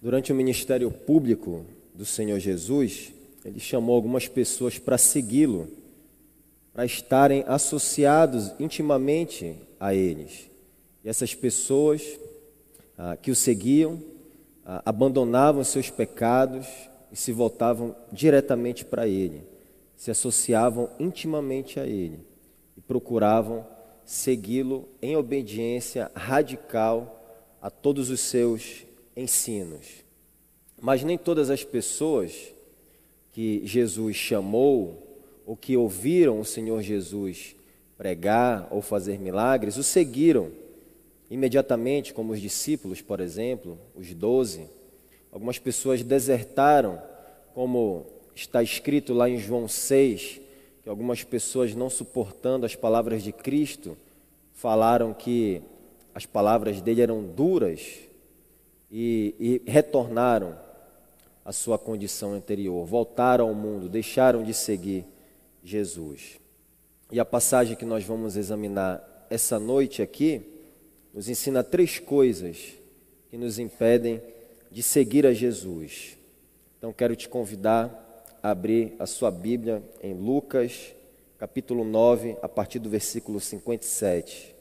Durante o ministério público do Senhor Jesus, ele chamou algumas pessoas para segui-lo, para estarem associados intimamente a eles. E essas pessoas ah, que o seguiam ah, abandonavam seus pecados e se voltavam diretamente para ele, se associavam intimamente a ele e procuravam segui-lo em obediência radical a todos os seus ensinos. Mas nem todas as pessoas que Jesus chamou ou que ouviram o Senhor Jesus pregar ou fazer milagres o seguiram imediatamente, como os discípulos, por exemplo, os doze. Algumas pessoas desertaram, como está escrito lá em João 6, que algumas pessoas, não suportando as palavras de Cristo, falaram que as palavras dele eram duras e, e retornaram à sua condição anterior, voltaram ao mundo, deixaram de seguir Jesus. E a passagem que nós vamos examinar essa noite aqui nos ensina três coisas que nos impedem de seguir a Jesus. Então quero te convidar a abrir a sua Bíblia em Lucas, capítulo 9, a partir do versículo 57.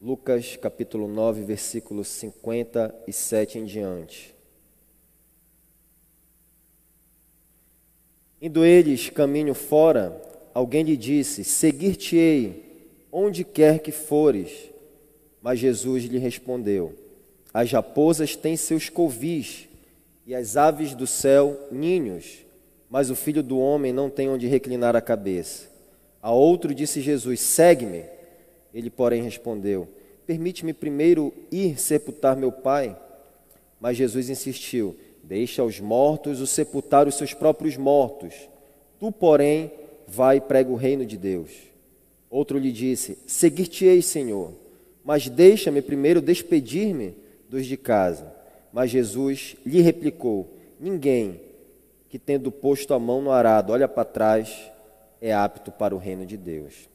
Lucas capítulo 9, versículo 57 em diante. Indo eles caminho fora, alguém lhe disse: Seguir-te-ei onde quer que fores. Mas Jesus lhe respondeu: As raposas têm seus covis e as aves do céu ninhos, mas o filho do homem não tem onde reclinar a cabeça. A outro disse Jesus: Segue-me. Ele, porém, respondeu: Permite-me primeiro ir sepultar meu pai. Mas Jesus insistiu: Deixa aos mortos o sepultar os seus próprios mortos. Tu, porém, vai e prega o reino de Deus. Outro lhe disse: Seguir-te-ei, Senhor, mas deixa-me primeiro despedir-me dos de casa. Mas Jesus lhe replicou: Ninguém que, tendo posto a mão no arado, olha para trás, é apto para o reino de Deus.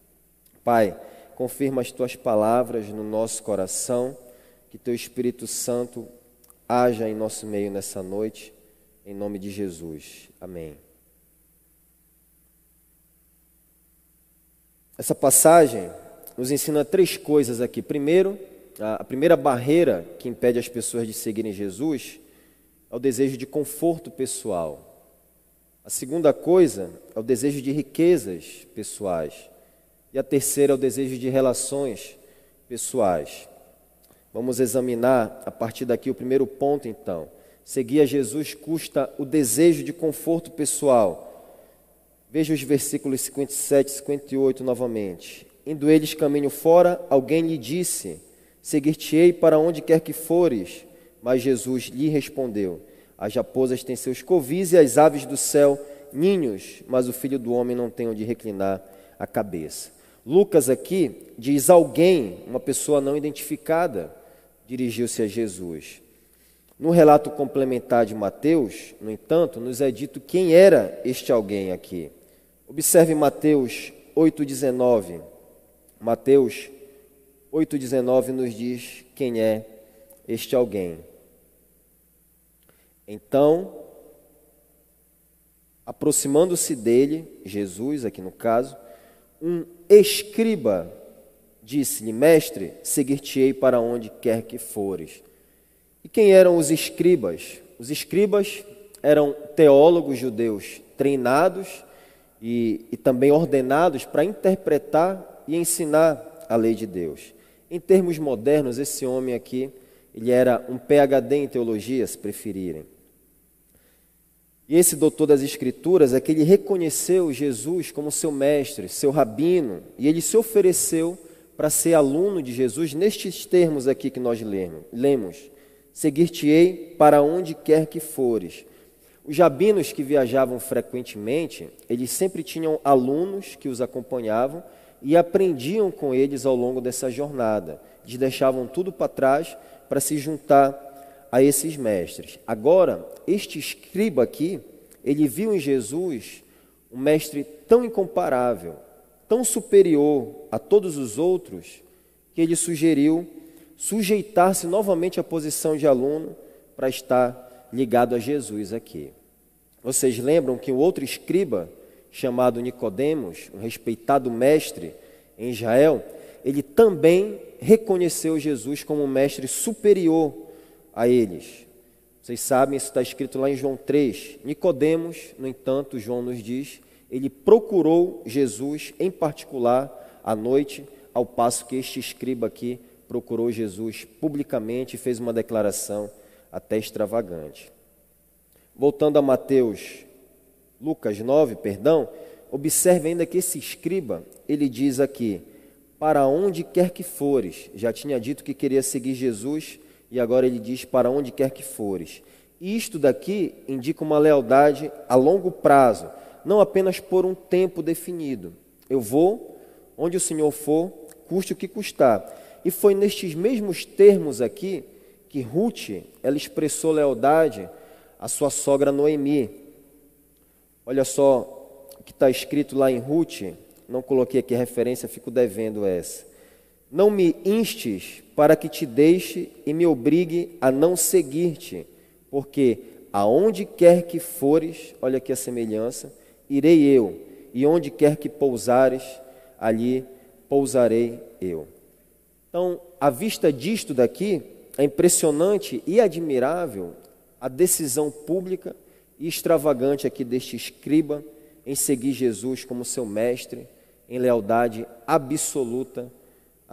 Pai, confirma as tuas palavras no nosso coração, que teu Espírito Santo haja em nosso meio nessa noite, em nome de Jesus. Amém. Essa passagem nos ensina três coisas aqui. Primeiro, a primeira barreira que impede as pessoas de seguirem Jesus é o desejo de conforto pessoal. A segunda coisa é o desejo de riquezas pessoais. E a terceira é o desejo de relações pessoais. Vamos examinar a partir daqui o primeiro ponto, então. Seguir a Jesus custa o desejo de conforto pessoal. Veja os versículos 57 e 58 novamente. Indo eles caminho fora, alguém lhe disse: Seguir-te-ei para onde quer que fores. Mas Jesus lhe respondeu: As raposas têm seus covis e as aves do céu ninhos, mas o filho do homem não tem onde reclinar a cabeça. Lucas aqui diz alguém, uma pessoa não identificada, dirigiu-se a Jesus. No relato complementar de Mateus, no entanto, nos é dito quem era este alguém aqui. Observe Mateus 8,19. Mateus 8,19 nos diz quem é este alguém. Então, aproximando-se dele, Jesus, aqui no caso, um escriba disse-lhe: Mestre, seguir-te-ei para onde quer que fores. E quem eram os escribas? Os escribas eram teólogos judeus treinados e, e também ordenados para interpretar e ensinar a lei de Deus. Em termos modernos, esse homem aqui, ele era um PhD em teologia, se preferirem. Esse doutor das Escrituras é que ele reconheceu Jesus como seu mestre, seu rabino, e ele se ofereceu para ser aluno de Jesus nestes termos aqui que nós lemos: Seguir-te-ei para onde quer que fores. Os rabinos que viajavam frequentemente, eles sempre tinham alunos que os acompanhavam e aprendiam com eles ao longo dessa jornada. Eles deixavam tudo para trás para se juntar a esses mestres. Agora, este escriba aqui, ele viu em Jesus um mestre tão incomparável, tão superior a todos os outros, que ele sugeriu sujeitar-se novamente à posição de aluno para estar ligado a Jesus aqui. Vocês lembram que o outro escriba, chamado Nicodemos, um respeitado mestre em Israel, ele também reconheceu Jesus como um mestre superior a eles. Vocês sabem, isso está escrito lá em João 3. Nicodemos, no entanto, João nos diz, ele procurou Jesus em particular à noite, ao passo que este escriba aqui procurou Jesus publicamente e fez uma declaração até extravagante. Voltando a Mateus, Lucas 9, perdão, observe ainda que esse escriba, ele diz aqui: Para onde quer que fores, já tinha dito que queria seguir Jesus e agora ele diz: Para onde quer que fores. Isto daqui indica uma lealdade a longo prazo, não apenas por um tempo definido. Eu vou onde o Senhor for, custe o que custar. E foi nestes mesmos termos aqui que Ruth ela expressou lealdade à sua sogra Noemi. Olha só o que está escrito lá em Ruth, não coloquei aqui a referência, fico devendo essa. Não me instes para que te deixe e me obrigue a não seguir-te, porque aonde quer que fores, olha aqui a semelhança, irei eu, e onde quer que pousares, ali pousarei eu. Então, à vista disto daqui, é impressionante e admirável a decisão pública e extravagante aqui deste escriba em seguir Jesus como seu mestre, em lealdade absoluta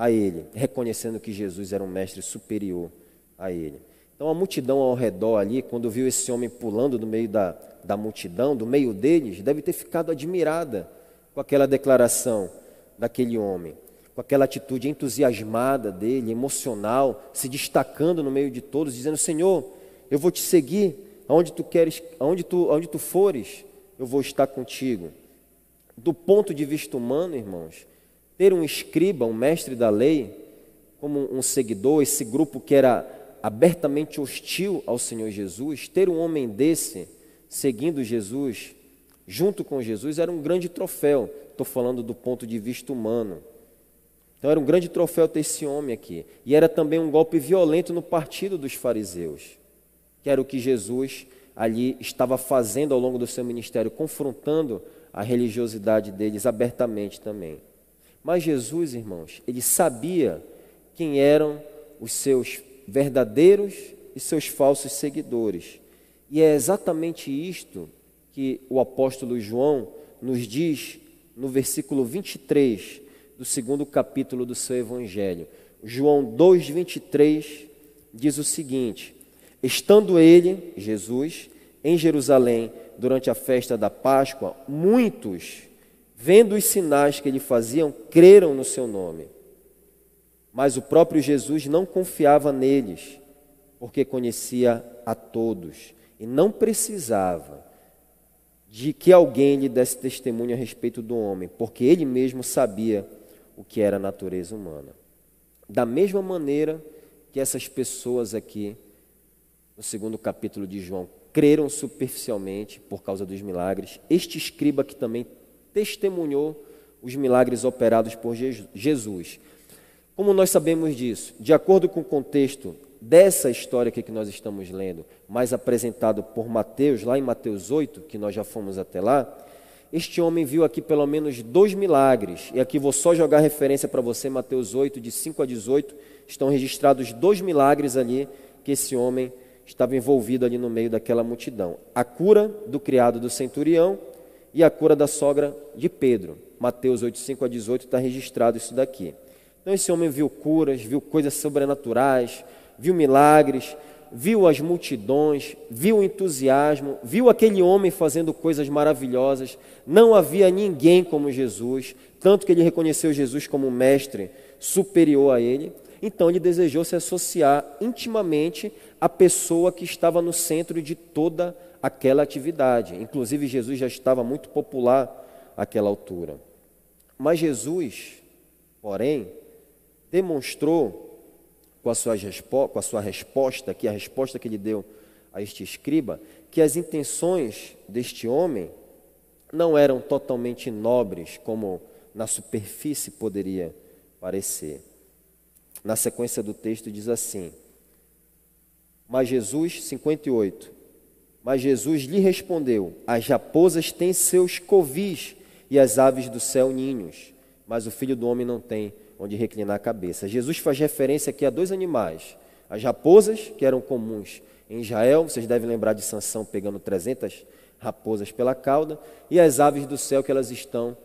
a ele, reconhecendo que Jesus era um mestre superior a ele. Então a multidão ao redor ali, quando viu esse homem pulando no meio da, da multidão, do meio deles, deve ter ficado admirada com aquela declaração daquele homem com aquela atitude entusiasmada dele, emocional, se destacando no meio de todos, dizendo: Senhor, eu vou te seguir, aonde tu queres, aonde tu, aonde tu fores, eu vou estar contigo. Do ponto de vista humano, irmãos, ter um escriba, um mestre da lei, como um seguidor, esse grupo que era abertamente hostil ao Senhor Jesus, ter um homem desse seguindo Jesus, junto com Jesus, era um grande troféu. Estou falando do ponto de vista humano. Então era um grande troféu ter esse homem aqui. E era também um golpe violento no partido dos fariseus, que era o que Jesus ali estava fazendo ao longo do seu ministério, confrontando a religiosidade deles abertamente também. Mas Jesus, irmãos, ele sabia quem eram os seus verdadeiros e seus falsos seguidores. E é exatamente isto que o apóstolo João nos diz no versículo 23 do segundo capítulo do seu Evangelho. João 2,23 diz o seguinte: Estando ele, Jesus, em Jerusalém durante a festa da Páscoa, muitos, vendo os sinais que ele faziam, creram no seu nome. Mas o próprio Jesus não confiava neles, porque conhecia a todos e não precisava de que alguém lhe desse testemunho a respeito do homem, porque ele mesmo sabia o que era a natureza humana. Da mesma maneira que essas pessoas aqui, no segundo capítulo de João, creram superficialmente por causa dos milagres, este escriba que também testemunhou os milagres operados por Jesus. Como nós sabemos disso? De acordo com o contexto dessa história aqui que nós estamos lendo, mais apresentado por Mateus, lá em Mateus 8, que nós já fomos até lá, este homem viu aqui pelo menos dois milagres, e aqui vou só jogar referência para você, Mateus 8, de 5 a 18, estão registrados dois milagres ali que esse homem estava envolvido ali no meio daquela multidão: a cura do criado do centurião e a cura da sogra de Pedro. Mateus 8, 5 a 18 está registrado isso daqui. Então esse homem viu curas, viu coisas sobrenaturais, viu milagres, viu as multidões, viu o entusiasmo, viu aquele homem fazendo coisas maravilhosas. Não havia ninguém como Jesus, tanto que ele reconheceu Jesus como mestre superior a ele. Então ele desejou se associar intimamente à pessoa que estava no centro de toda aquela atividade. Inclusive, Jesus já estava muito popular àquela altura. Mas Jesus, porém, demonstrou com a, sua com a sua resposta, que a resposta que ele deu a este escriba, que as intenções deste homem não eram totalmente nobres, como na superfície poderia parecer. na sequência do texto, diz assim: Mas Jesus, 58, mas Jesus lhe respondeu: As raposas têm seus covis e as aves do céu ninhos, mas o filho do homem não tem onde reclinar a cabeça. Jesus faz referência aqui a dois animais: as raposas, que eram comuns em Israel, vocês devem lembrar de Sansão pegando 300 raposas pela cauda, e as aves do céu, que elas estão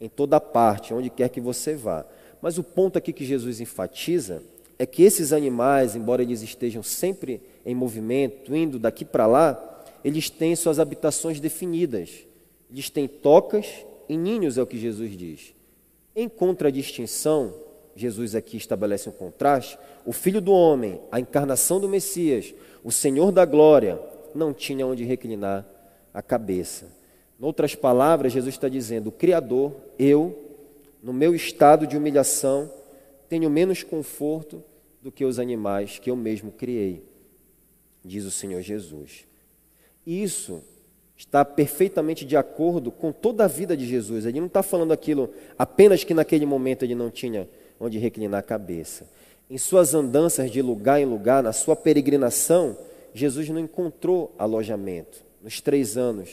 em toda parte, onde quer que você vá. Mas o ponto aqui que Jesus enfatiza é que esses animais, embora eles estejam sempre em movimento, indo daqui para lá, eles têm suas habitações definidas. Eles têm tocas e ninhos, é o que Jesus diz. Em contradistinção, Jesus aqui estabelece um contraste: o Filho do Homem, a encarnação do Messias, o Senhor da Glória, não tinha onde reclinar a cabeça. Em outras palavras, Jesus está dizendo: o Criador, eu, no meu estado de humilhação, tenho menos conforto do que os animais que eu mesmo criei, diz o Senhor Jesus. Isso está perfeitamente de acordo com toda a vida de Jesus. Ele não está falando aquilo apenas que naquele momento ele não tinha onde reclinar a cabeça. Em suas andanças de lugar em lugar, na sua peregrinação, Jesus não encontrou alojamento nos três anos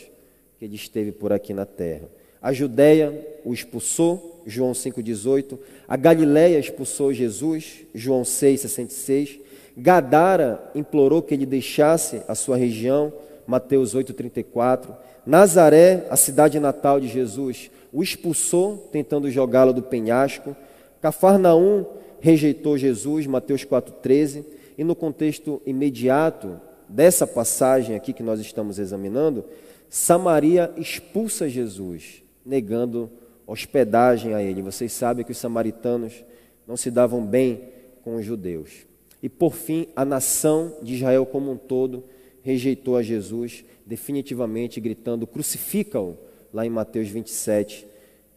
que ele esteve por aqui na terra. A Judéia o expulsou, João 5,18. A Galiléia expulsou Jesus, João 6,66. Gadara implorou que ele deixasse a sua região, Mateus 8,34. Nazaré, a cidade natal de Jesus, o expulsou, tentando jogá-lo do penhasco. Cafarnaum rejeitou Jesus, Mateus 4,13. E no contexto imediato dessa passagem aqui que nós estamos examinando, Samaria expulsa Jesus, negando hospedagem a ele. Vocês sabem que os samaritanos não se davam bem com os judeus. E por fim, a nação de Israel como um todo rejeitou a Jesus definitivamente, gritando: crucifica-o, lá em Mateus 27,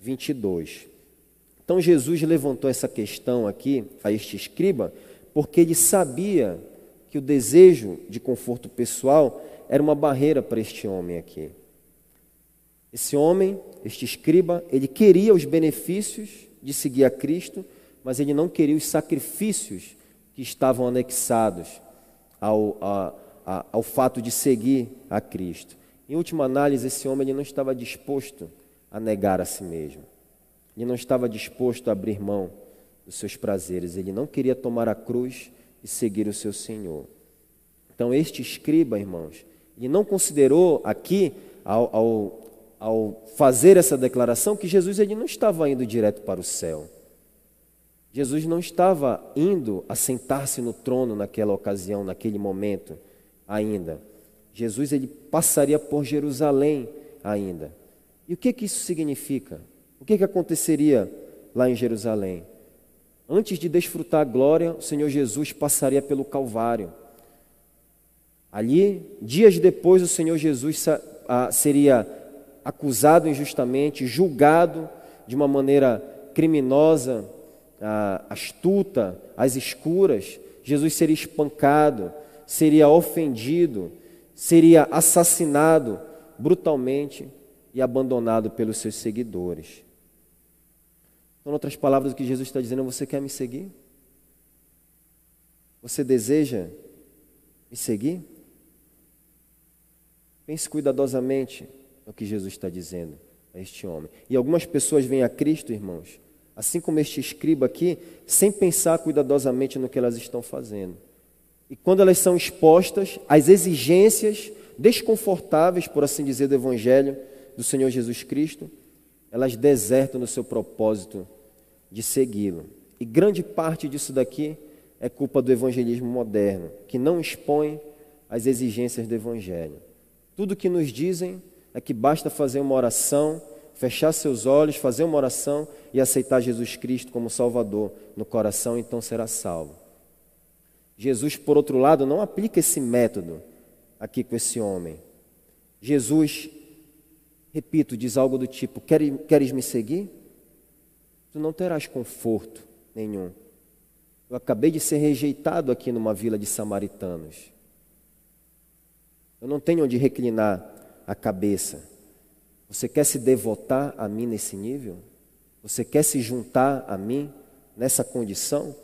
22. Então Jesus levantou essa questão aqui a este escriba, porque ele sabia que o desejo de conforto pessoal era uma barreira para este homem aqui. Esse homem, este escriba, ele queria os benefícios de seguir a Cristo, mas ele não queria os sacrifícios que estavam anexados ao, a, ao fato de seguir a Cristo. Em última análise, esse homem ele não estava disposto a negar a si mesmo. Ele não estava disposto a abrir mão dos seus prazeres. Ele não queria tomar a cruz e seguir o seu Senhor. Então, este escriba, irmãos, e não considerou aqui, ao, ao, ao, fazer essa declaração, que Jesus ele não estava indo direto para o céu. Jesus não estava indo assentar-se no trono naquela ocasião, naquele momento ainda. Jesus ele passaria por Jerusalém ainda. E o que, que isso significa? O que, que aconteceria lá em Jerusalém? Antes de desfrutar a glória, o Senhor Jesus passaria pelo Calvário. Ali, dias depois, o Senhor Jesus seria acusado injustamente, julgado de uma maneira criminosa, astuta, às escuras. Jesus seria espancado, seria ofendido, seria assassinado brutalmente e abandonado pelos seus seguidores. Então, em outras palavras, o que Jesus está dizendo, você quer me seguir? Você deseja me seguir? Pense cuidadosamente no que Jesus está dizendo a este homem. E algumas pessoas vêm a Cristo, irmãos, assim como este escriba aqui, sem pensar cuidadosamente no que elas estão fazendo. E quando elas são expostas às exigências desconfortáveis, por assim dizer, do Evangelho do Senhor Jesus Cristo, elas desertam no seu propósito de segui-lo. E grande parte disso daqui é culpa do evangelismo moderno, que não expõe as exigências do Evangelho. Tudo que nos dizem é que basta fazer uma oração, fechar seus olhos, fazer uma oração e aceitar Jesus Cristo como Salvador no coração, então será salvo. Jesus, por outro lado, não aplica esse método aqui com esse homem. Jesus, repito, diz algo do tipo: Queres, me seguir? Tu não terás conforto nenhum. Eu acabei de ser rejeitado aqui numa vila de samaritanos. Eu não tenho onde reclinar a cabeça. Você quer se devotar a mim nesse nível? Você quer se juntar a mim nessa condição?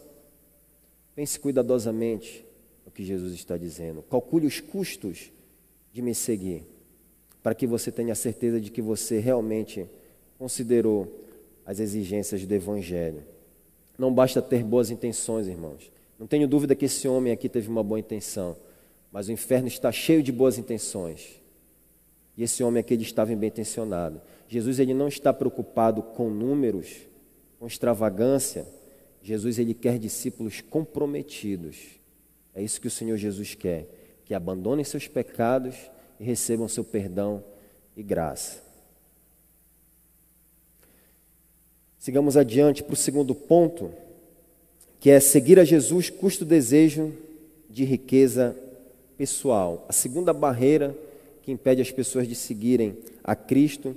Pense cuidadosamente no que Jesus está dizendo. Calcule os custos de me seguir, para que você tenha certeza de que você realmente considerou as exigências do Evangelho. Não basta ter boas intenções, irmãos. Não tenho dúvida que esse homem aqui teve uma boa intenção, mas o inferno está cheio de boas intenções. E esse homem aqui ele estava bem intencionado. Jesus ele não está preocupado com números, com extravagância. Jesus ele quer discípulos comprometidos. É isso que o Senhor Jesus quer, que abandonem seus pecados e recebam seu perdão e graça. Sigamos adiante para o segundo ponto, que é seguir a Jesus custa o desejo de riqueza pessoal. A segunda barreira que impede as pessoas de seguirem a Cristo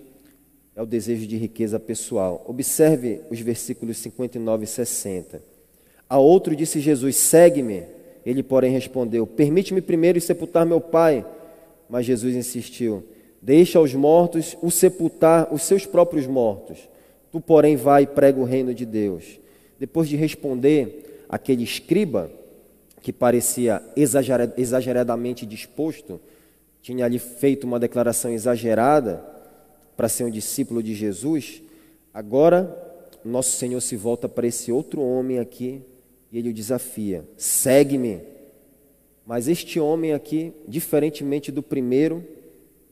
é o desejo de riqueza pessoal. Observe os versículos 59 e 60. A outro disse Jesus: Segue-me. Ele, porém, respondeu: Permite-me primeiro sepultar meu pai. Mas Jesus insistiu: Deixa aos mortos o sepultar os seus próprios mortos. Tu, porém, vai e prega o reino de Deus. Depois de responder aquele escriba, que parecia exageradamente disposto, tinha ali feito uma declaração exagerada para ser um discípulo de Jesus, agora nosso Senhor se volta para esse outro homem aqui e ele o desafia: segue-me. Mas este homem aqui, diferentemente do primeiro,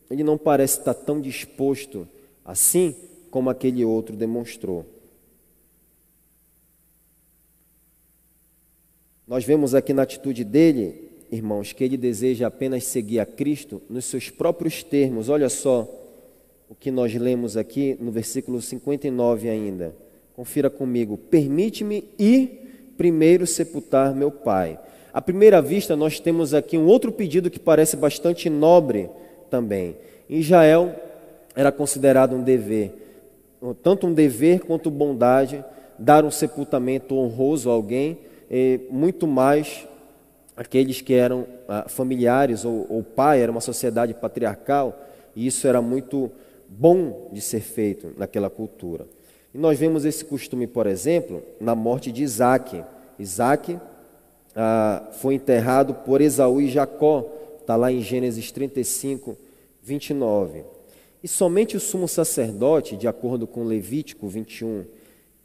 ele não parece estar tão disposto assim como aquele outro demonstrou. Nós vemos aqui na atitude dele, irmãos, que ele deseja apenas seguir a Cristo nos seus próprios termos. Olha só o que nós lemos aqui no versículo 59 ainda. Confira comigo. Permite-me ir primeiro sepultar meu pai. À primeira vista, nós temos aqui um outro pedido que parece bastante nobre também. Em Israel, era considerado um dever tanto um dever quanto bondade, dar um sepultamento honroso a alguém, muito mais aqueles que eram ah, familiares ou, ou pai, era uma sociedade patriarcal, e isso era muito bom de ser feito naquela cultura. E nós vemos esse costume, por exemplo, na morte de Isaac. Isaac ah, foi enterrado por Esaú e Jacó, está lá em Gênesis 35, 29. E somente o sumo sacerdote, de acordo com Levítico 21,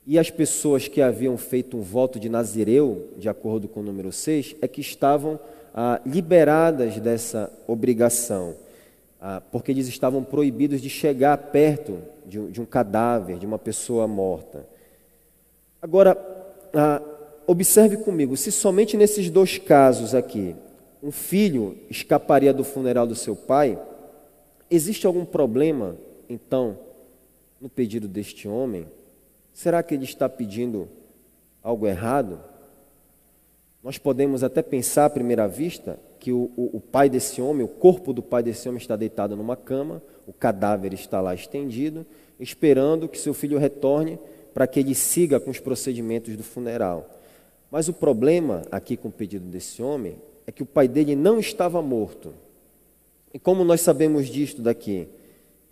e as pessoas que haviam feito um voto de Nazireu, de acordo com o número 6, é que estavam ah, liberadas dessa obrigação, ah, porque eles estavam proibidos de chegar perto de, de um cadáver, de uma pessoa morta. Agora, ah, observe comigo: se somente nesses dois casos aqui, um filho escaparia do funeral do seu pai, Existe algum problema, então, no pedido deste homem? Será que ele está pedindo algo errado? Nós podemos até pensar à primeira vista que o, o, o, pai desse homem, o corpo do pai desse homem está deitado numa cama, o cadáver está lá estendido, esperando que seu filho retorne para que ele siga com os procedimentos do funeral. Mas o problema aqui com o pedido desse homem é que o pai dele não estava morto. E como nós sabemos disto daqui?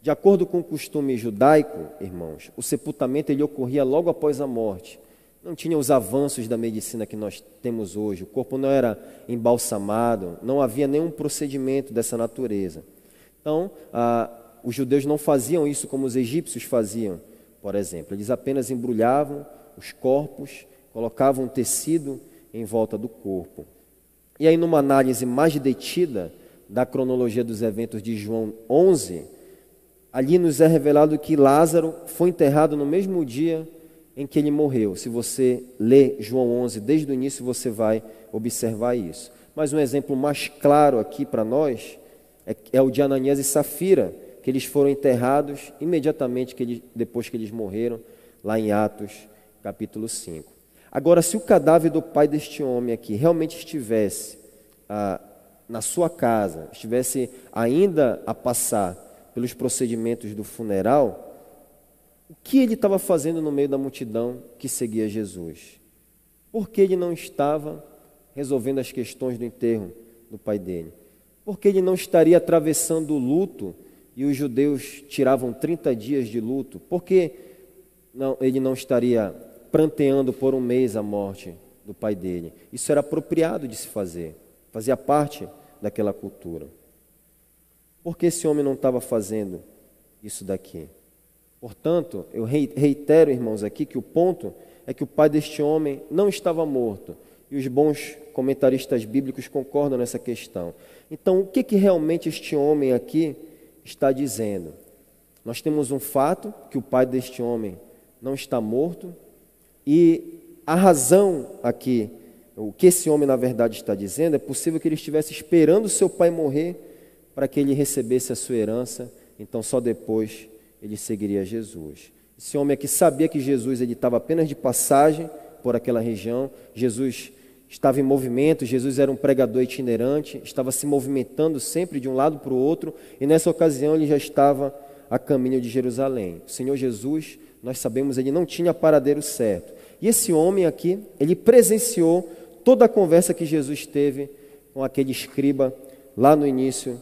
De acordo com o costume judaico, irmãos, o sepultamento ele ocorria logo após a morte. Não tinha os avanços da medicina que nós temos hoje. O corpo não era embalsamado, não havia nenhum procedimento dessa natureza. Então, ah, os judeus não faziam isso como os egípcios faziam, por exemplo. Eles apenas embrulhavam os corpos, colocavam tecido em volta do corpo. E aí, numa análise mais detida, da cronologia dos eventos de João 11, ali nos é revelado que Lázaro foi enterrado no mesmo dia em que ele morreu. Se você lê João 11 desde o início, você vai observar isso. Mas um exemplo mais claro aqui para nós é, é, o de Ananias e Safira, que eles foram enterrados imediatamente que eles, depois que eles morreram, lá em Atos capítulo 5. Agora, se o cadáver do pai deste homem aqui realmente estivesse ah, na sua casa, estivesse ainda a passar pelos procedimentos do funeral, o que ele estava fazendo no meio da multidão que seguia Jesus? Por que ele não estava resolvendo as questões do enterro do pai dele? Por que ele não estaria atravessando o luto e os judeus tiravam 30 dias de luto? Por que não, ele não estaria pranteando por um mês a morte do pai dele. Isso era apropriado de se fazer, fazia parte daquela cultura. Por que esse homem não estava fazendo isso daqui? Portanto, eu reitero, irmãos, aqui que o ponto é que o pai deste homem não estava morto. E os bons comentaristas bíblicos concordam nessa questão. Então, o que, que realmente este homem aqui está dizendo? Nós temos um fato que o pai deste homem não está morto, e a razão aqui, o que esse homem na verdade está dizendo, é possível que ele estivesse esperando seu pai morrer para que ele recebesse a sua herança, então só depois ele seguiria Jesus. Esse homem aqui sabia que Jesus ele estava apenas de passagem por aquela região, Jesus estava em movimento, Jesus era um pregador itinerante, estava se movimentando sempre de um lado para o outro, e nessa ocasião ele já estava a caminho de Jerusalém. O Senhor Jesus, nós sabemos, ele não tinha paradeiro certo. E esse homem aqui, ele presenciou toda a conversa que Jesus teve com aquele escriba lá no início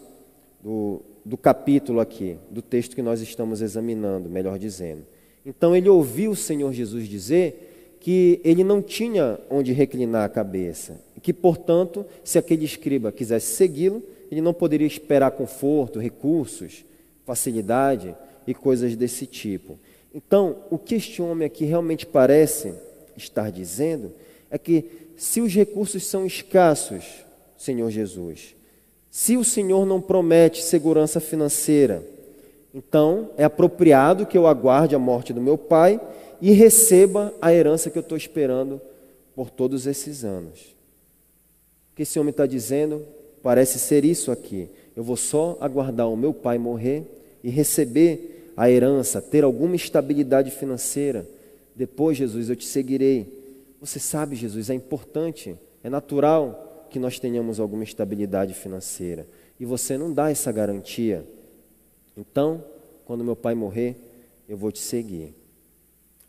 do, do capítulo aqui, do texto que nós estamos examinando, melhor dizendo. Então ele ouviu o Senhor Jesus dizer que ele não tinha onde reclinar a cabeça, que, portanto, se aquele escriba quisesse segui-lo, ele não poderia esperar conforto, recursos, facilidade e coisas desse tipo. Então, o que este homem aqui realmente parece estar dizendo é que se os recursos são escassos, Senhor Jesus, se o Senhor não promete segurança financeira, então é apropriado que eu aguarde a morte do meu pai e receba a herança que eu estou esperando por todos esses anos. O que esse homem está dizendo parece ser isso aqui. Eu vou só aguardar o meu pai morrer e receber a herança, ter alguma estabilidade financeira depois, Jesus, eu te seguirei. Você sabe, Jesus, é importante, é natural que nós tenhamos alguma estabilidade financeira. E você não dá essa garantia. Então, quando meu pai morrer, eu vou te seguir.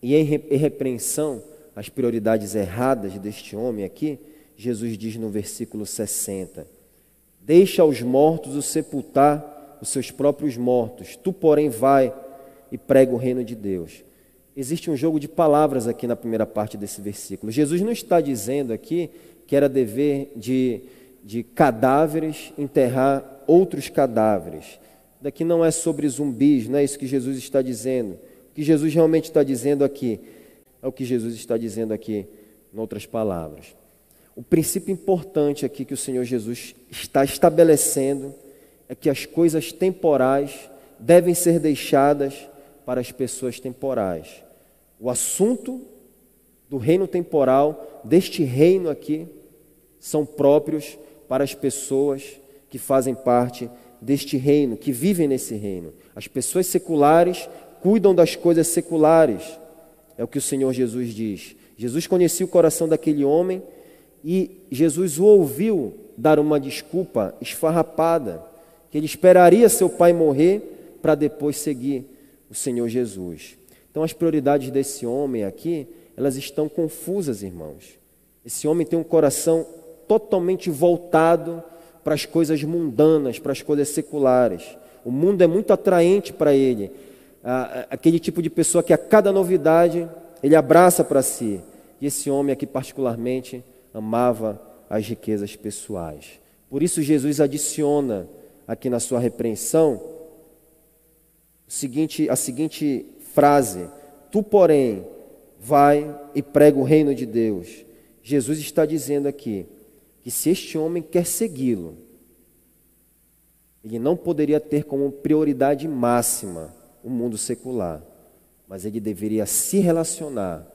E em repreensão às prioridades erradas deste homem aqui, Jesus diz no versículo 60: Deixa aos mortos o sepultar os seus próprios mortos, tu, porém, vai e prega o reino de Deus existe um jogo de palavras aqui na primeira parte desse versículo. Jesus não está dizendo aqui que era dever de, de cadáveres enterrar outros cadáveres. Daqui não é sobre zumbis, não é isso que Jesus está dizendo. O que Jesus realmente está dizendo aqui é o que Jesus está dizendo aqui, em outras palavras. O princípio importante aqui que o Senhor Jesus está estabelecendo é que as coisas temporais devem ser deixadas para as pessoas temporais. O assunto do reino temporal, deste reino aqui, são próprios para as pessoas que fazem parte deste reino, que vivem nesse reino. As pessoas seculares cuidam das coisas seculares, é o que o Senhor Jesus diz. Jesus conhecia o coração daquele homem e Jesus o ouviu dar uma desculpa esfarrapada, que ele esperaria seu pai morrer para depois seguir o Senhor Jesus. Então as prioridades desse homem aqui, elas estão confusas, irmãos. Esse homem tem um coração totalmente voltado para as coisas mundanas, para as coisas seculares. O mundo é muito atraente para ele. Aquele tipo de pessoa que a cada novidade ele abraça para si. E esse homem aqui, particularmente, amava as riquezas pessoais. Por isso, Jesus adiciona aqui na sua repreensão seguinte, a seguinte frase: Tu, porém, vai e prega o reino de Deus. Jesus está dizendo aqui que se este homem quer segui-lo, ele não poderia ter como prioridade máxima o mundo secular, mas ele deveria se relacionar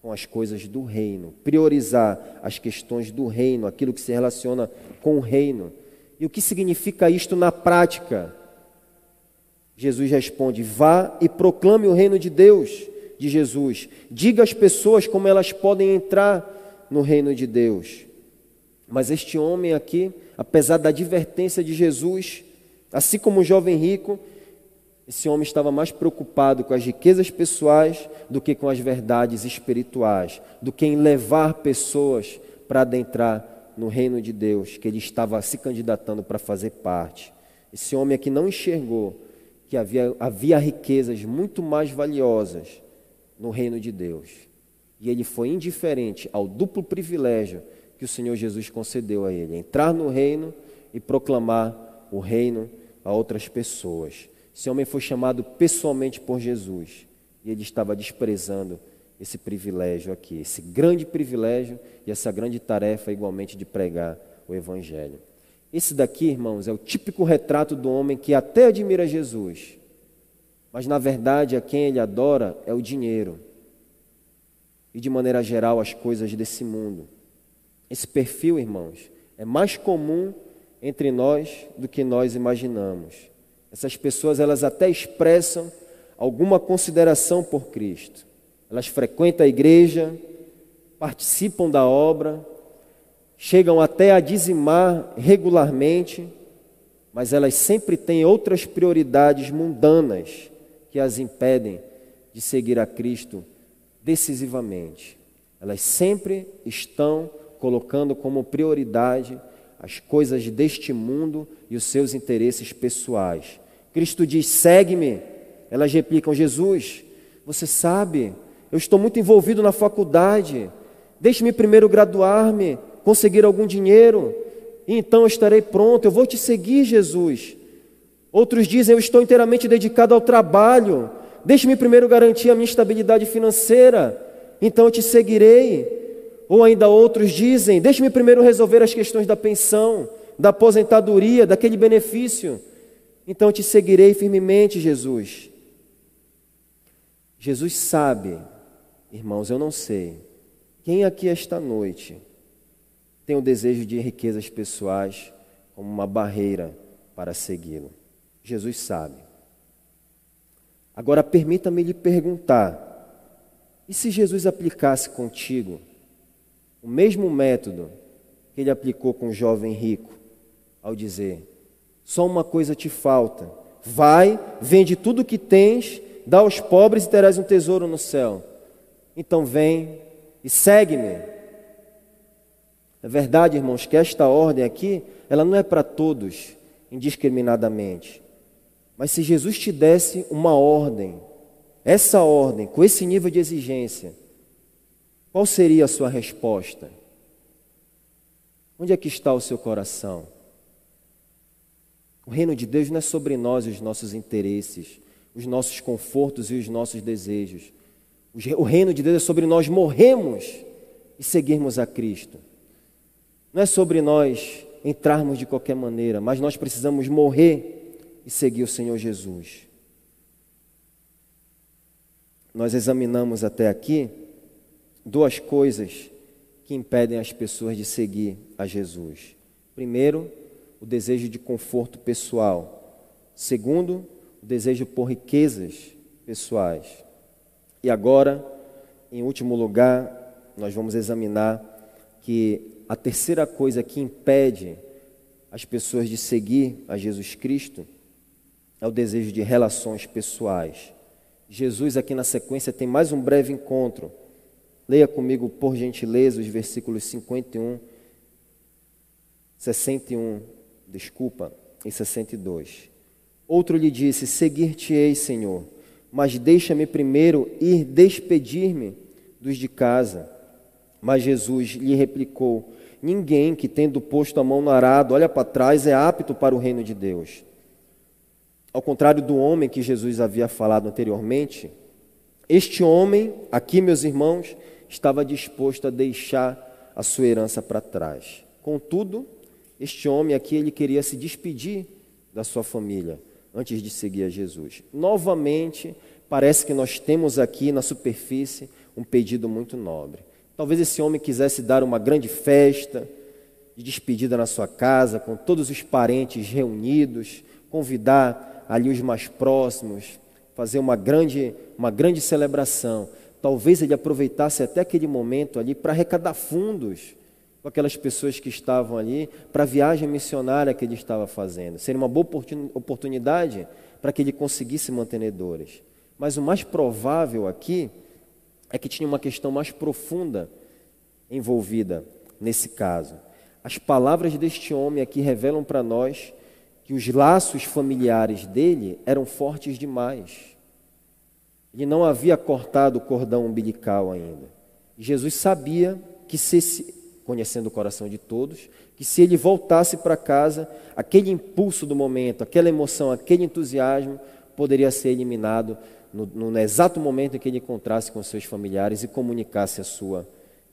com as coisas do reino, priorizar as questões do reino, aquilo que se relaciona com o reino. E o que significa isto na prática? Jesus responde: Vá e proclame o reino de Deus, de Jesus. Diga às pessoas como elas podem entrar no reino de Deus. Mas este homem aqui, apesar da advertência de Jesus, assim como o jovem rico, esse homem estava mais preocupado com as riquezas pessoais do que com as verdades espirituais, do que em levar pessoas para adentrar no reino de Deus, que ele estava se candidatando para fazer parte. Esse homem aqui não enxergou que havia, havia riquezas muito mais valiosas no reino de Deus. E ele foi indiferente ao duplo privilégio que o Senhor Jesus concedeu a ele: entrar no reino e proclamar o reino a outras pessoas. Esse homem foi chamado pessoalmente por Jesus e ele estava desprezando esse privilégio aqui, esse grande privilégio e essa grande tarefa igualmente de pregar o Evangelho. Esse daqui, irmãos, é o típico retrato do homem que até admira Jesus, mas na verdade a quem ele adora é o dinheiro e, de maneira geral, as coisas desse mundo. Esse perfil, irmãos, é mais comum entre nós do que nós imaginamos. Essas pessoas, elas até expressam alguma consideração por Cristo. Elas frequentam a igreja, participam da obra, chegam até a dizimar regularmente, mas elas sempre têm outras prioridades mundanas que as impedem de seguir a Cristo decisivamente. Elas sempre estão colocando como prioridade as coisas deste mundo e os seus interesses pessoais. Cristo diz: segue-me. Elas replicam: Jesus, você sabe, eu estou muito envolvido na faculdade. Deixe-me primeiro graduar-me, conseguir algum dinheiro, e então eu estarei pronto. Eu vou te seguir, Jesus. Outros dizem: Eu estou inteiramente dedicado ao trabalho. Deixe-me primeiro garantir a minha estabilidade financeira, então eu te seguirei. Ou ainda outros dizem: deixe-me primeiro resolver as questões da pensão, da aposentadoria, daquele benefício. Então te seguirei firmemente, Jesus. Jesus sabe, irmãos, eu não sei, quem aqui esta noite tem o desejo de riquezas pessoais como uma barreira para segui-lo. Jesus sabe. Agora permita-me lhe perguntar: e se Jesus aplicasse contigo o mesmo método que ele aplicou com o jovem rico, ao dizer: Só uma coisa te falta. Vai, vende tudo o que tens, dá aos pobres e terás um tesouro no céu. Então vem e segue-me. É verdade, irmãos, que esta ordem aqui, ela não é para todos indiscriminadamente. Mas se Jesus te desse uma ordem, essa ordem, com esse nível de exigência, qual seria a sua resposta? Onde é que está o seu coração? O reino de Deus não é sobre nós os nossos interesses, os nossos confortos e os nossos desejos. O reino de Deus é sobre nós morremos e seguirmos a Cristo. Não é sobre nós entrarmos de qualquer maneira, mas nós precisamos morrer e seguir o Senhor Jesus. Nós examinamos até aqui duas coisas que impedem as pessoas de seguir a Jesus. Primeiro, o desejo de conforto pessoal. Segundo, o desejo por riquezas pessoais. E agora, em último lugar, nós vamos examinar que a terceira coisa que impede as pessoas de seguir a Jesus Cristo é o desejo de relações pessoais. Jesus, aqui na sequência, tem mais um breve encontro Leia comigo, por gentileza, os versículos 51, 61, desculpa, e 62. Outro lhe disse: Seguir-te-ei, Senhor, mas deixa-me primeiro ir despedir-me dos de casa. Mas Jesus lhe replicou: Ninguém que, tendo posto a mão no arado, olha para trás, é apto para o reino de Deus. Ao contrário do homem que Jesus havia falado anteriormente, este homem, aqui, meus irmãos, estava disposto a deixar a sua herança para trás. Contudo, este homem aqui ele queria se despedir da sua família antes de seguir a Jesus. Novamente, parece que nós temos aqui na superfície um pedido muito nobre. Talvez esse homem quisesse dar uma grande festa de despedida na sua casa, com todos os parentes reunidos, convidar ali os mais próximos, fazer uma grande, uma grande celebração. Talvez ele aproveitasse até aquele momento ali para arrecadar fundos com aquelas pessoas que estavam ali para a viagem missionária que ele estava fazendo. Seria uma boa oportunidade para que ele conseguisse mantenedores. Mas o mais provável aqui é que tinha uma questão mais profunda envolvida nesse caso. As palavras deste homem aqui revelam para nós que os laços familiares dele eram fortes demais. Ele não havia cortado o cordão umbilical ainda. Jesus sabia que, se, conhecendo o coração de todos, que se ele voltasse para casa, aquele impulso do momento, aquela emoção, aquele entusiasmo poderia ser eliminado no, no exato momento em que ele encontrasse com seus familiares e comunicasse a sua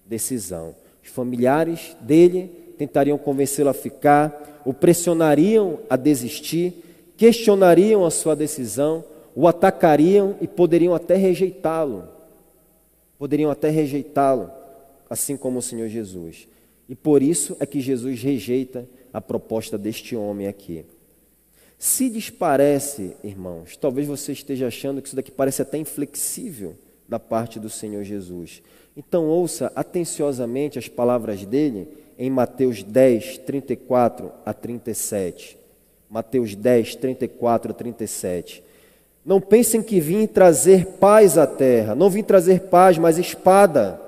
decisão. Os familiares dele tentariam convencê-lo a ficar, o pressionariam a desistir, questionariam a sua decisão, o atacariam e poderiam até rejeitá-lo. Poderiam até rejeitá-lo, assim como o Senhor Jesus. E por isso é que Jesus rejeita a proposta deste homem aqui. Se lhes parece, irmãos, talvez você esteja achando que isso daqui parece até inflexível da parte do Senhor Jesus. Então ouça atenciosamente as palavras dele em Mateus 10, 34 a 37. Mateus 10, 34 a 37. Não pensem que vim trazer paz à terra, não vim trazer paz, mas espada,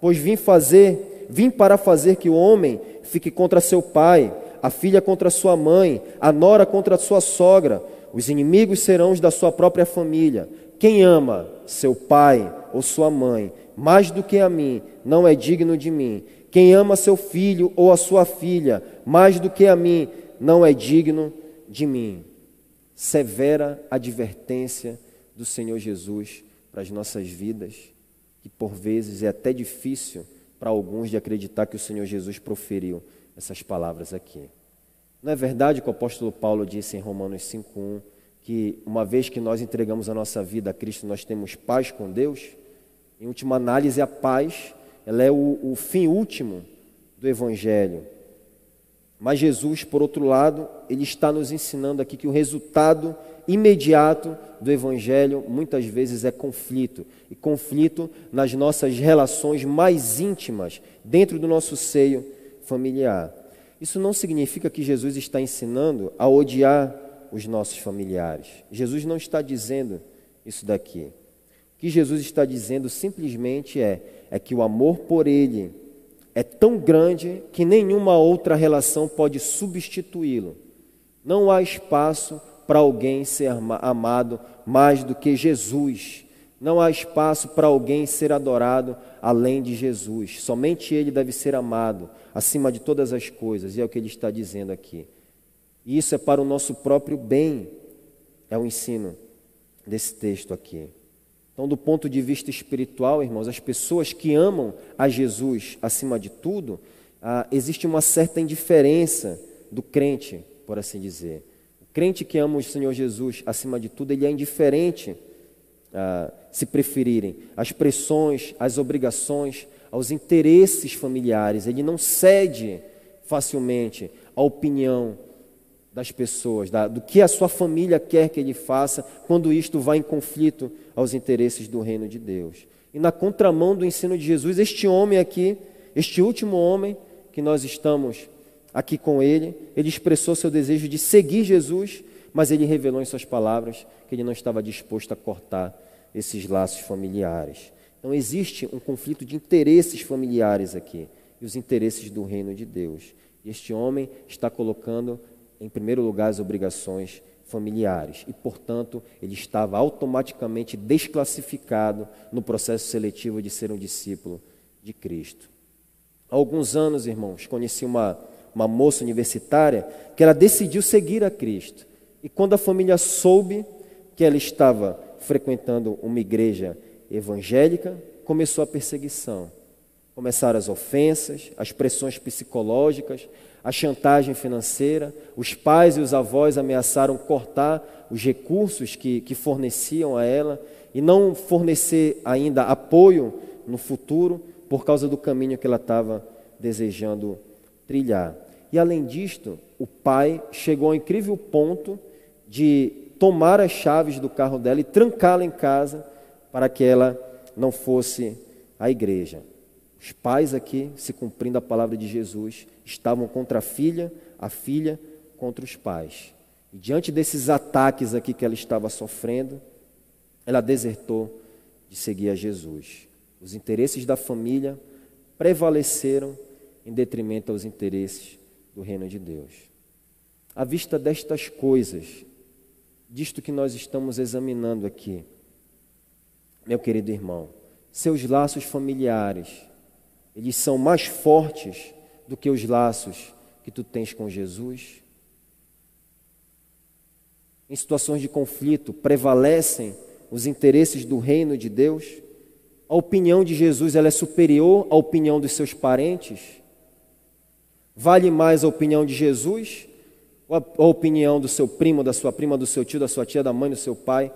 pois vim fazer Vim para fazer que o homem fique contra seu pai, a filha contra sua mãe, a nora contra sua sogra. Os inimigos serão os da sua própria família. Quem ama seu pai ou sua mãe mais do que a mim, não é digno de mim. Quem ama seu filho ou a sua filha mais do que a mim, não é digno de mim. Severa advertência do Senhor Jesus para as nossas vidas, que por vezes é até difícil para alguns de acreditar que o Senhor Jesus proferiu essas palavras aqui. Não é verdade que o apóstolo Paulo disse em Romanos 5:1 que uma vez que nós entregamos a nossa vida a Cristo, nós temos paz com Deus? Em última análise, a paz, ela é o, o fim último do evangelho. Mas Jesus, por outro lado, ele está nos ensinando aqui que o resultado imediato do Evangelho muitas vezes é conflito, e conflito nas nossas relações mais íntimas, dentro do nosso seio familiar. Isso não significa que Jesus está ensinando a odiar os nossos familiares. Jesus não está dizendo isso daqui. O que Jesus está dizendo simplesmente é, é que o amor por ele é tão grande que nenhuma outra relação pode substituí-lo. Não há espaço para alguém ser amado mais do que Jesus. Não há espaço para alguém ser adorado além de Jesus. Somente Ele deve ser amado acima de todas as coisas, e é o que Ele está dizendo aqui. E isso é para o nosso próprio bem, é o ensino desse texto aqui. Então, do ponto de vista espiritual, irmãos, as pessoas que amam a Jesus acima de tudo, ah, existe uma certa indiferença do crente, por assim dizer crente que ama o Senhor Jesus acima de tudo, ele é indiferente, ah, se preferirem, às pressões, às obrigações, aos interesses familiares. Ele não cede facilmente à opinião das pessoas, da, do que a sua família quer que ele faça, quando isto vai em conflito aos interesses do reino de Deus. E na contramão do ensino de Jesus, este homem aqui, este último homem que nós estamos aqui com ele, ele expressou seu desejo de seguir Jesus, mas ele revelou em suas palavras que ele não estava disposto a cortar esses laços familiares. Então existe um conflito de interesses familiares aqui e os interesses do reino de Deus. Este homem está colocando em primeiro lugar as obrigações familiares e, portanto, ele estava automaticamente desclassificado no processo seletivo de ser um discípulo de Cristo. Há alguns anos, irmãos, conheci uma uma moça universitária, que ela decidiu seguir a Cristo. E quando a família soube que ela estava frequentando uma igreja evangélica, começou a perseguição. Começaram as ofensas, as pressões psicológicas, a chantagem financeira. Os pais e os avós ameaçaram cortar os recursos que, que forneciam a ela e não fornecer ainda apoio no futuro por causa do caminho que ela estava desejando trilhar. E além disto, o pai chegou ao incrível ponto de tomar as chaves do carro dela e trancá-la em casa para que ela não fosse à igreja. Os pais aqui, se cumprindo a palavra de Jesus, estavam contra a filha, a filha contra os pais. E diante desses ataques aqui que ela estava sofrendo, ela desertou de seguir a Jesus. Os interesses da família prevaleceram em detrimento aos interesses do reino de Deus. À vista destas coisas, disto que nós estamos examinando aqui, meu querido irmão, seus laços familiares eles são mais fortes do que os laços que tu tens com Jesus? Em situações de conflito, prevalecem os interesses do reino de Deus? A opinião de Jesus ela é superior à opinião dos seus parentes? Vale mais a opinião de Jesus ou a opinião do seu primo, da sua prima, do seu tio, da sua tia, da mãe, do seu pai,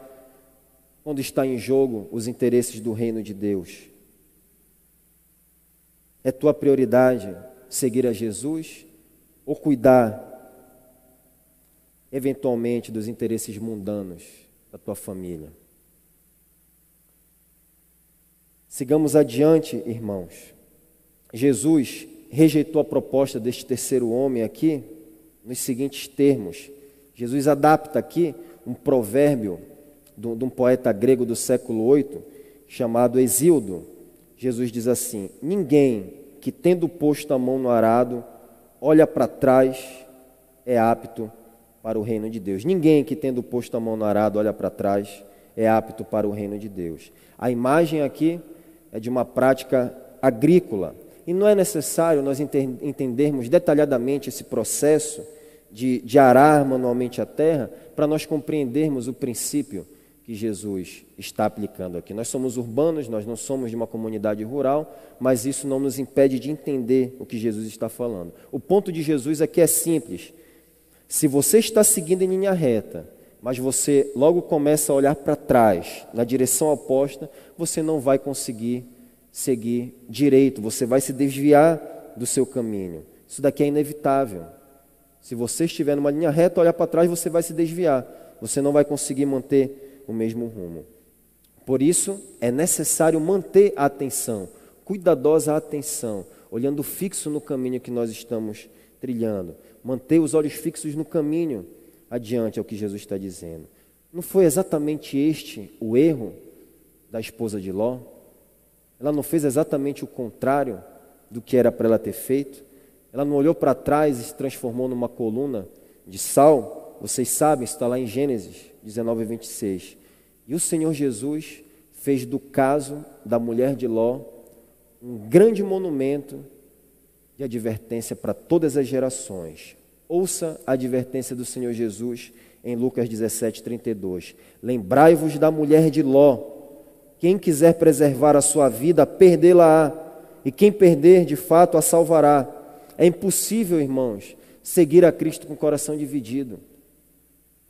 quando está em jogo os interesses do reino de Deus? É tua prioridade seguir a Jesus ou cuidar eventualmente dos interesses mundanos da tua família? Sigamos adiante, irmãos. Jesus rejeitou a proposta deste terceiro homem aqui nos seguintes termos. Jesus adapta aqui um provérbio de um poeta grego do século VIII, chamado Exildo. Jesus diz assim: Ninguém que, tendo posto a mão no arado, olha para trás, é apto para o reino de Deus. Ninguém que, tendo posto a mão no arado, olha para trás, é apto para o reino de Deus. A imagem aqui é de uma prática agrícola. E não é necessário nós entendermos detalhadamente esse processo de, de arar manualmente a terra para nós compreendermos o princípio que Jesus está aplicando aqui. Nós somos urbanos, nós não somos de uma comunidade rural, mas isso não nos impede de entender o que Jesus está falando. O ponto de Jesus aqui é simples. Se você está seguindo em linha reta, mas você logo começa a olhar para trás, na direção oposta, você não vai conseguir seguir direito, você vai se desviar do seu caminho. Isso daqui é inevitável. Se você estiver numa linha reta, olhar para trás, você vai se desviar. Você não vai conseguir manter o mesmo rumo. Por isso, é necessário manter a atenção, cuidadosa atenção, olhando fixo no caminho que nós estamos trilhando. Manter os olhos fixos no caminho adiante ao que Jesus está dizendo. Não foi exatamente este o erro da esposa de Ló? Ela não fez exatamente o contrário do que era para ela ter feito? Ela não olhou para trás e se transformou numa coluna de sal? Vocês sabem, está lá em Gênesis 19, 26. E o Senhor Jesus fez do caso da mulher de Ló um grande monumento de advertência para todas as gerações. Ouça a advertência do Senhor Jesus em Lucas 17, 32. Lembrai-vos da mulher de Ló. Quem quiser preservar a sua vida, perdê-la-á. E quem perder, de fato, a salvará. É impossível, irmãos, seguir a Cristo com o coração dividido.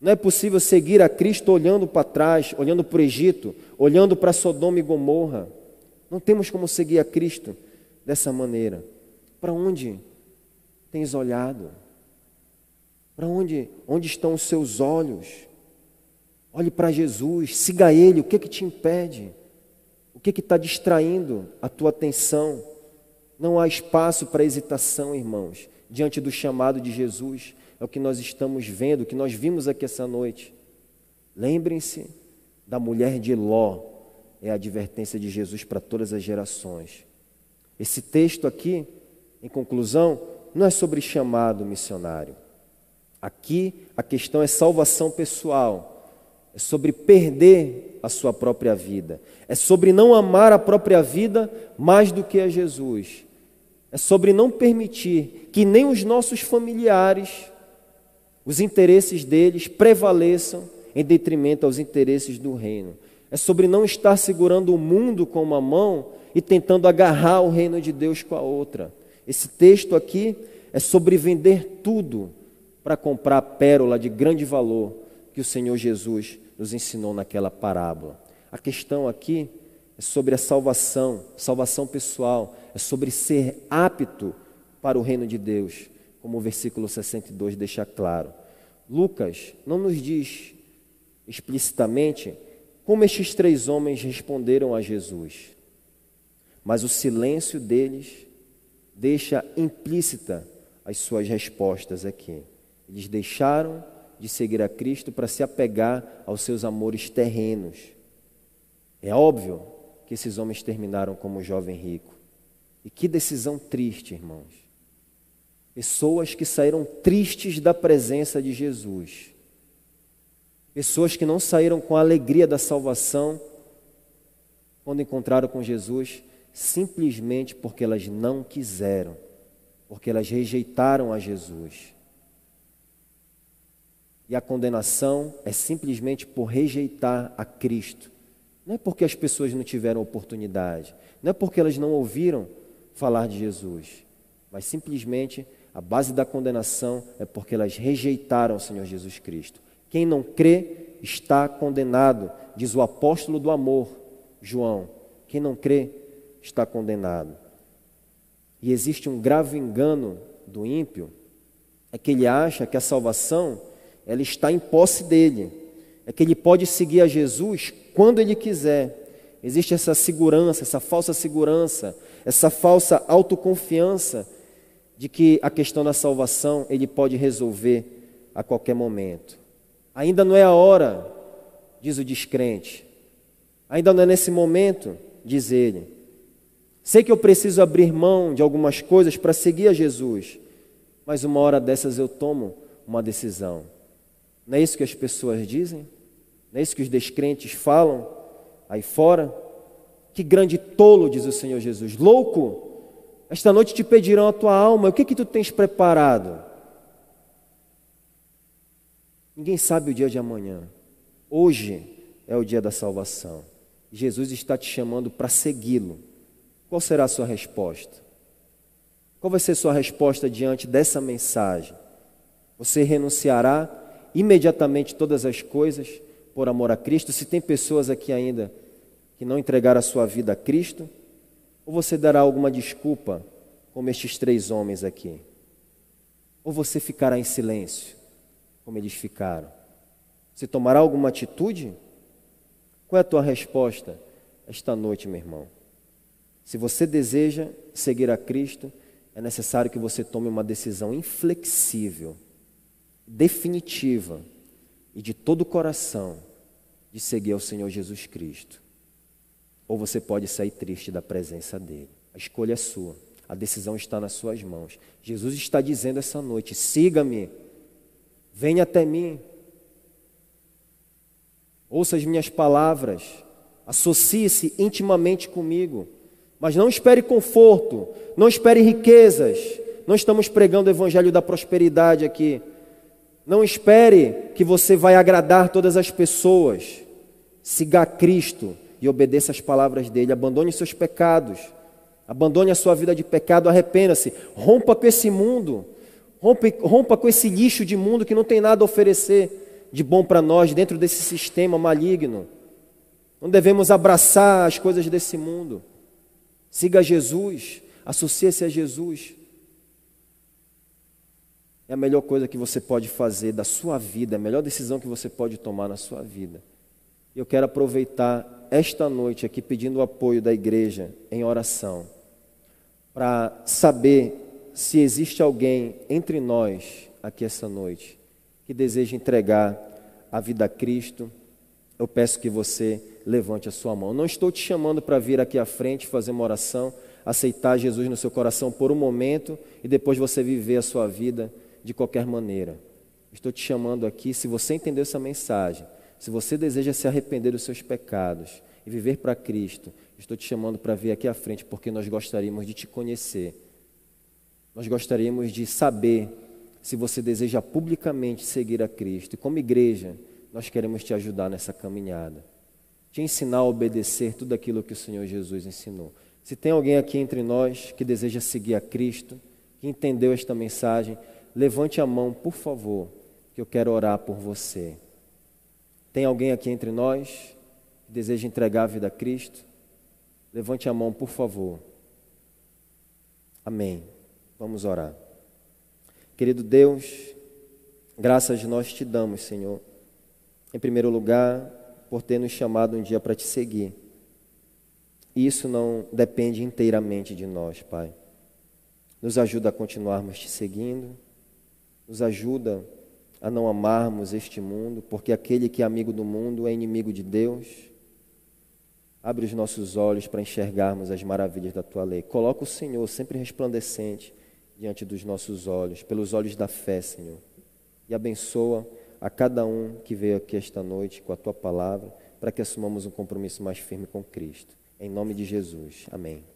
Não é possível seguir a Cristo olhando para trás, olhando para o Egito, olhando para Sodoma e Gomorra. Não temos como seguir a Cristo dessa maneira. Para onde tens olhado? Para onde, onde estão os seus olhos? Olhe para Jesus, siga Ele. O que, que te impede? O que está distraindo a tua atenção? Não há espaço para hesitação, irmãos, diante do chamado de Jesus. É o que nós estamos vendo, o que nós vimos aqui essa noite. Lembrem-se da mulher de Ló, é a advertência de Jesus para todas as gerações. Esse texto aqui, em conclusão, não é sobre chamado missionário. Aqui a questão é salvação pessoal, é sobre perder a sua própria vida, é sobre não amar a própria vida mais do que a Jesus, é sobre não permitir que nem os nossos familiares, os interesses deles prevaleçam em detrimento aos interesses do reino. É sobre não estar segurando o mundo com uma mão e tentando agarrar o reino de Deus com a outra. Esse texto aqui é sobre vender tudo para comprar pérola de grande valor que o Senhor Jesus nos ensinou naquela parábola. A questão aqui é sobre a salvação, salvação pessoal, é sobre ser apto para o reino de Deus, como o versículo 62 deixa claro. Lucas não nos diz explicitamente como estes três homens responderam a Jesus, mas o silêncio deles deixa implícita as suas respostas aqui. Eles deixaram de seguir a Cristo para se apegar aos seus amores terrenos. É óbvio que esses homens terminaram como o jovem rico. E que decisão triste, irmãos. Pessoas que saíram tristes da presença de Jesus. Pessoas que não saíram com a alegria da salvação quando encontraram com Jesus, simplesmente porque elas não quiseram, porque elas rejeitaram a Jesus. E a condenação é simplesmente por rejeitar a Cristo. Não é porque as pessoas não tiveram oportunidade, não é porque elas não ouviram falar de Jesus, mas simplesmente a base da condenação é porque elas rejeitaram o Senhor Jesus Cristo. Quem não crê está condenado, diz o apóstolo do amor, João. Quem não crê está condenado. E existe um grave engano do ímpio, é que ele acha que a salvação ela está em posse dele. É que ele pode seguir a Jesus quando ele quiser. Existe essa segurança, essa falsa segurança, essa falsa autoconfiança de que a questão da salvação ele pode resolver a qualquer momento. Ainda não é a hora, diz o descrente. Ainda não é nesse momento, diz ele. Sei que eu preciso abrir mão de algumas coisas para seguir a Jesus, mas uma hora dessas eu tomo uma decisão. Não é isso que as pessoas dizem? Não é isso que os descrentes falam aí fora? Que grande tolo, diz o Senhor Jesus. Louco, esta noite te pedirão a tua alma. O que que tu tens preparado? Ninguém sabe o dia de amanhã. Hoje é o dia da salvação. Jesus está te chamando para segui-lo. Qual será a sua resposta? Qual vai ser a sua resposta diante dessa mensagem? Você renunciará imediatamente todas as coisas por amor a Cristo? Se tem pessoas aqui ainda que não entregaram a sua vida a Cristo, ou você dará alguma desculpa, como estes três homens aqui? Ou você ficará em silêncio, como eles ficaram? Você tomará alguma atitude? Qual é a tua resposta esta noite, meu irmão? Se você deseja seguir a Cristo, é necessário que você tome uma decisão inflexível definitiva e de todo o coração de seguir ao Senhor Jesus Cristo. Ou você pode sair triste da presença dele. A escolha é sua. A decisão está nas suas mãos. Jesus está dizendo essa noite: siga-me, venha até mim, ouça as minhas palavras, associe-se intimamente comigo, mas não espere conforto, não espere riquezas. Não estamos pregando o evangelho da prosperidade aqui. Não espere que você vai agradar todas as pessoas. Siga a Cristo obedeça as palavras dele. Abandone seus pecados. Abandone a sua vida de pecado, arrependa-se. Rompa com esse mundo. Rompa, rompa com esse lixo de mundo que não tem nada a oferecer de bom para nós dentro desse sistema maligno. Não devemos abraçar as coisas desse mundo. Siga Jesus, associe-se a Jesus é a melhor coisa que você pode fazer da sua vida, a melhor decisão que você pode tomar na sua vida. Eu quero aproveitar esta noite aqui pedindo o apoio da igreja em oração, para saber se existe alguém entre nós aqui essa noite que deseja entregar a vida a Cristo. Eu peço que você levante a sua mão. Não estou te chamando para vir aqui à frente fazer uma oração, aceitar Jesus no seu coração por um momento e depois você viver a sua vida de qualquer maneira. Estou te chamando aqui, se você entendeu essa mensagem, se você deseja se arrepender dos seus pecados e viver para Cristo, estou te chamando para vir aqui à frente, porque nós gostaríamos de te conhecer. Nós gostaríamos de saber se você deseja publicamente seguir a Cristo. E como igreja, nós queremos te ajudar nessa caminhada. Te ensinar a obedecer tudo aquilo que o Senhor Jesus ensinou. Se tem alguém aqui entre nós que deseja seguir a Cristo, que entendeu esta mensagem, levante a mão, por favor, que eu quero orar por você. Tem alguém aqui entre nós que deseja entregar a vida a Cristo? Levante a mão, por favor. Amém. Vamos orar. Querido Deus, graças nós te damos, Senhor. Em primeiro lugar, por ter nos chamado um dia para te seguir. Isso não depende inteiramente de nós, Pai. Nos ajuda a continuarmos te seguindo nos ajuda a não amarmos este mundo, porque aquele que é amigo do mundo é inimigo de Deus. Abre os nossos olhos para enxergarmos as maravilhas da tua lei. Coloca o Senhor sempre resplandecente diante dos nossos olhos, pelos olhos da fé, Senhor. E abençoa a cada um que veio aqui esta noite com a tua palavra, para que assumamos um compromisso mais firme com Cristo. Em nome de Jesus. Amém.